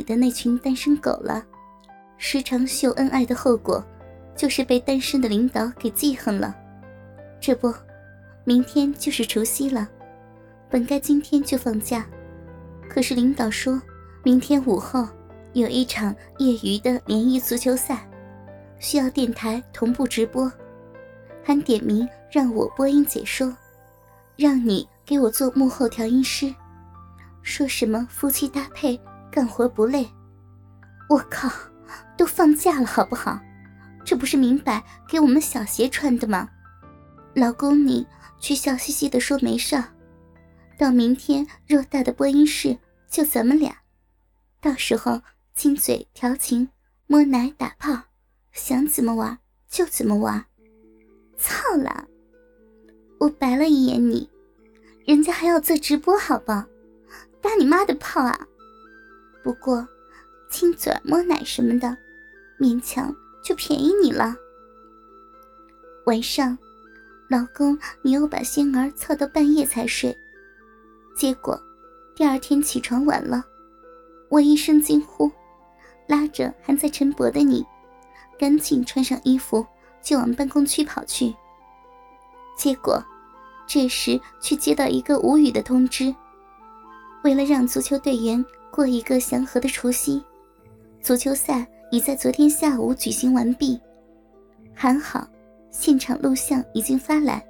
里的那群单身狗了。时常秀恩爱的后果，就是被单身的领导给记恨了。这不，明天就是除夕了，本该今天就放假，可是领导说明天午后有一场业余的联谊足球赛，需要电台同步直播，还点名让我播音解说，让你给我做幕后调音师，说什么夫妻搭配，干活不累。我靠！都放假了，好不好？这不是明摆给我们小鞋穿的吗？老公，你却笑嘻嘻的说没事。到明天偌大的播音室就咱们俩，到时候亲嘴调情、摸奶打炮，想怎么玩就怎么玩。操了！我白了一眼你，人家还要做直播，好不？打你妈的炮啊！不过亲嘴摸奶什么的。勉强就便宜你了。晚上，老公，你又把仙儿操到半夜才睡，结果第二天起床晚了，我一声惊呼，拉着还在晨勃的你，赶紧穿上衣服就往办公区跑去。结果，这时却接到一个无语的通知：为了让足球队员过一个祥和的除夕，足球赛。已在昨天下午举行完毕，还好，现场录像已经发来。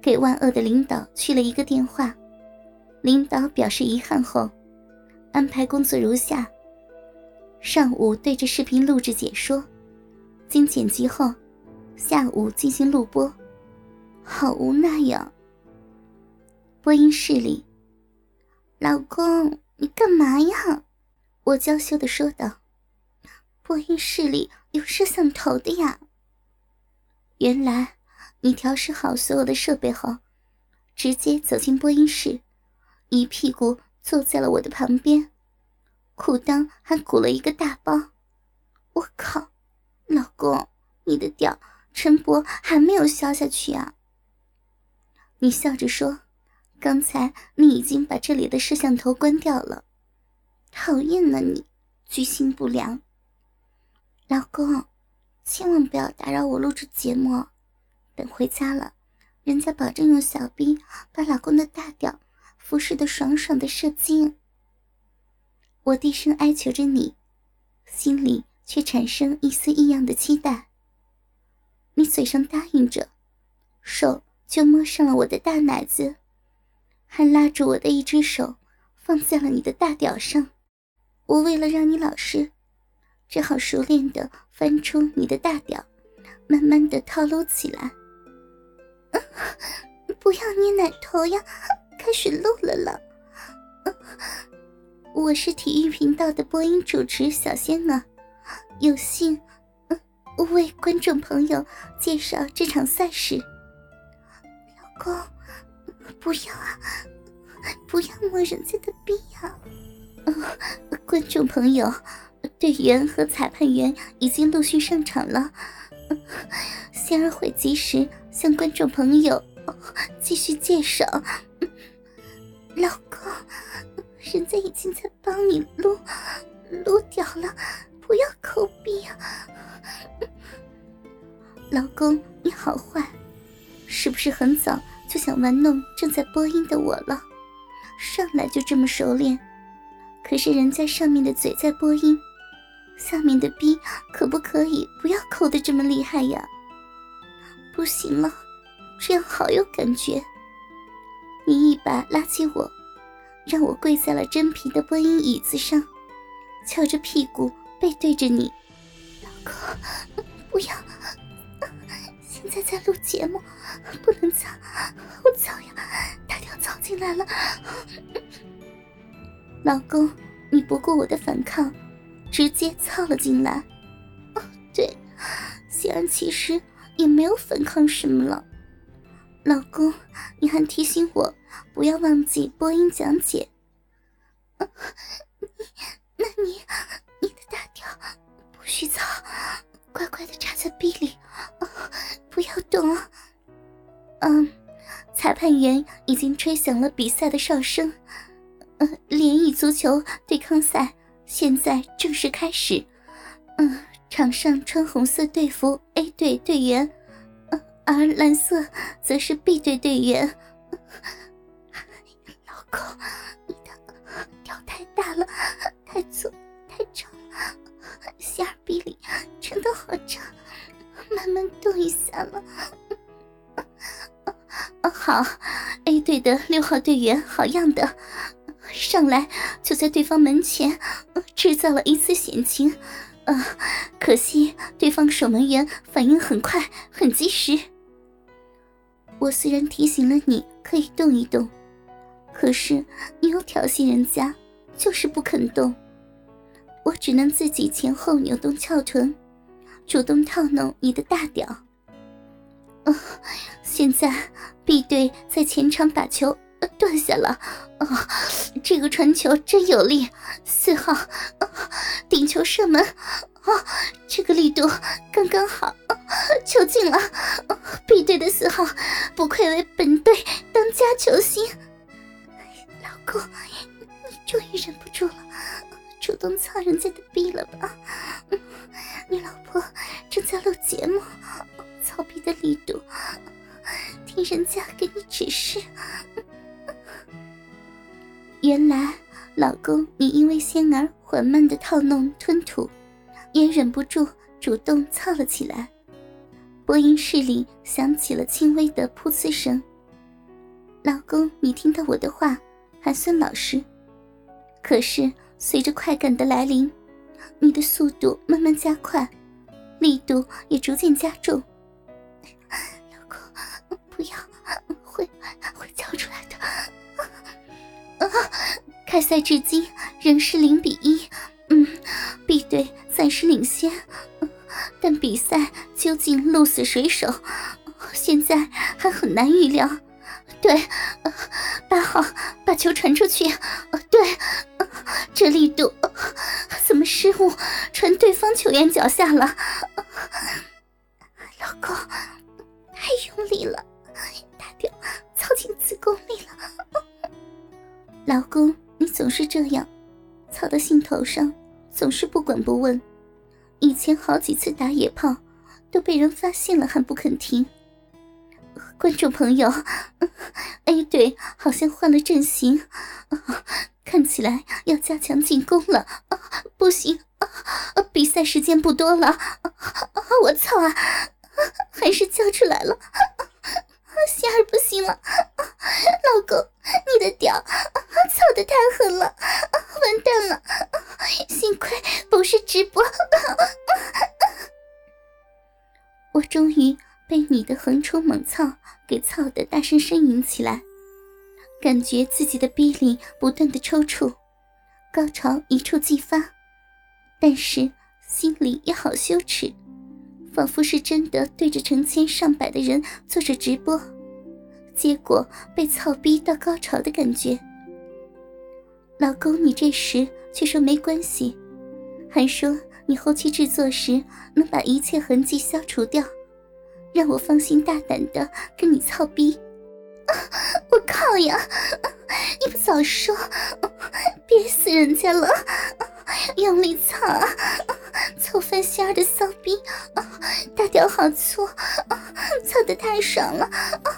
给万恶的领导去了一个电话，领导表示遗憾后，安排工作如下：上午对着视频录制解说，经剪辑后，下午进行录播。好无奈呀！播音室里，老公，你干嘛呀？我娇羞的说道。播音室里有摄像头的呀。原来你调试好所有的设备后，直接走进播音室，一屁股坐在了我的旁边，裤裆还鼓了一个大包。我靠，老公，你的屌陈博还没有消下去啊？你笑着说：“刚才你已经把这里的摄像头关掉了。”讨厌呢你，居心不良。老公，千万不要打扰我录制节目。等回家了，人家保证用小兵把老公的大屌服侍的爽爽的射精。我低声哀求着你，心里却产生一丝异样的期待。你嘴上答应着，手就摸上了我的大奶子，还拉着我的一只手放在了你的大屌上。我为了让你老实。只好熟练的翻出你的大屌，慢慢的套路起来。不要捏奶头呀！开始录了了。我是体育频道的播音主持小仙儿，有幸为观众朋友介绍这场赛事。老公，不要啊！不要摸人家的逼呀！观众朋友。队员和裁判员已经陆续上场了，仙儿会及时向观众朋友继续介绍。老公，人家已经在帮你撸撸掉了，不要抠鼻啊！老公，你好坏，是不是很早就想玩弄正在播音的我了？上来就这么熟练？可是人家上面的嘴在播音。下面的逼可不可以不要抠的这么厉害呀？不行了，这样好有感觉。你一把拉起我，让我跪在了真皮的播音椅子上，翘着屁股背对着你。老公，不要！现在在录节目，不能操，好操呀！大条操进来了。老公，你不顾我的反抗。直接操了进来。哦，对，虽然其实也没有反抗什么了。老公，你还提醒我不要忘记播音讲解。你，那你，你的大屌不许操，乖乖的插在壁里，动啊。嗯，裁判员已经吹响了比赛的哨声。呃，联谊足球对抗赛现在正式开始。嗯，场上穿红色队服 A 队队员，嗯而蓝色则是 B 队队员。老公，你的屌太大了，太粗，太长了，馅儿逼里真的好长，慢慢动一下了。好，A 队的六号队员，好样的，上来就在对方门前制造了一次险情。啊！可惜对方守门员反应很快，很及时。我虽然提醒了你可以动一动，可是你又挑衅人家，就是不肯动。我只能自己前后扭动翘臀，主动套弄你的大屌。啊！现在 B 队在前场把球断下了。啊！这个传球真有力，四号顶球射门。哦！这个力度刚刚好，球进了。B 队的四号不愧为本队当家球星。老公，你终于忍不住了，主动操人家的逼了吧？正在录节目，操逼的力度，听人家给你指示。原来，老公，你因为仙儿缓慢的套弄吞吐。也忍不住主动操了起来，播音室里响起了轻微的噗呲声。老公，你听到我的话还算老实，可是随着快感的来临，你的速度慢慢加快，力度也逐渐加重。老公，不要，会会叫出来的。啊！开赛至今仍是零比一。嗯，B 队。暂时领先，但比赛究竟鹿死谁手，现在还很难预料。对，八号把球传出去。对，这力度怎么失误传对方球员脚下了？老公，太用力了，大屌操进子宫里了。老公，你总是这样，操到兴头上。总是不管不问，以前好几次打野炮都被人发现了还不肯停。观众朋友，A 队好像换了阵型，看起来要加强进攻了。不行，比赛时间不多了。我操啊，还是叫出来了。仙儿不行了，老公，你的屌操的太狠了，完蛋了！幸亏不是直播，我终于被你的横冲猛操给操的大声呻吟起来，感觉自己的逼里不断的抽搐，高潮一触即发，但是心里也好羞耻。仿佛是真的对着成千上百的人做着直播，结果被操逼到高潮的感觉。老公，你这时却说没关系，还说你后期制作时能把一切痕迹消除掉，让我放心大胆的跟你操逼。我靠呀！你不早说，憋死人家了！用力操啊！操翻仙儿的骚逼，大屌好粗，操的太爽了！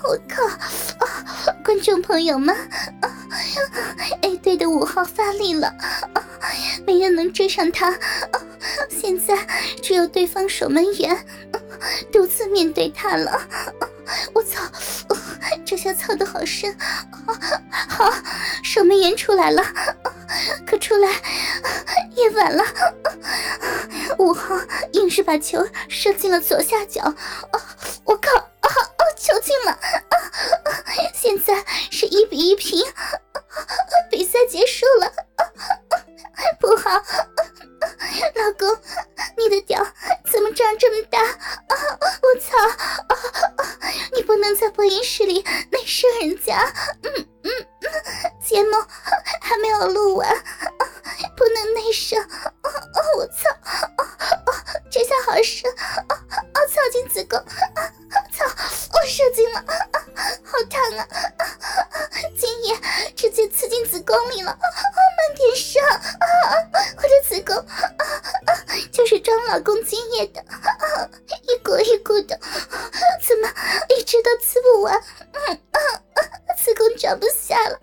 我靠！观众朋友们，A 队的五号发力了，没人能追上他，现在只有对方守门员独自面对他了。我操！这下操的好深，好，守门员出来了，可出来也晚了。五号硬是把球射进了左下角，我靠，球进了，现在是一比一平，宫里了！了，慢点上啊！我的子宫啊就是装老公精液的，一股一股的，怎么一直都吃不完？嗯子宫装不下了。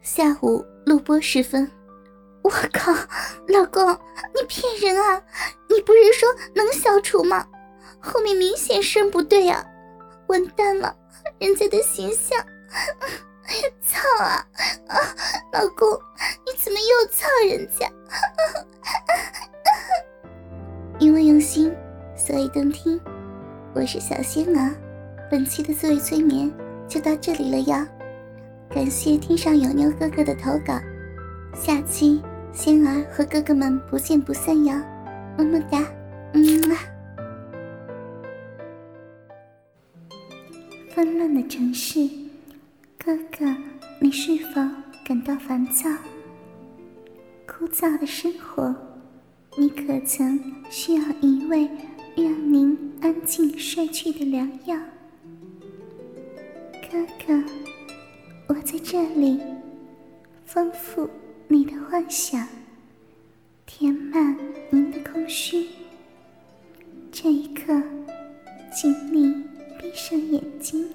下午录播时分，我靠，老公，你骗人啊！你不是说能消除吗？后面明显声不对啊！完蛋了，人家的形象，操啊！啊，老公，你怎么又操人家？因为用心，所以动听。我是小仙儿，本期的自慰催眠就到这里了呀。感谢天上有妞哥哥的投稿，下期仙儿和哥哥们不见不散呀！么么哒，嗯。纷乱的城市，哥哥，你是否感到烦躁？枯燥的生活，你可曾需要一位让您安静睡去的良药？哥哥，我在这里，丰富你的幻想，填满您的空虚。这一刻，请你。闭上眼睛，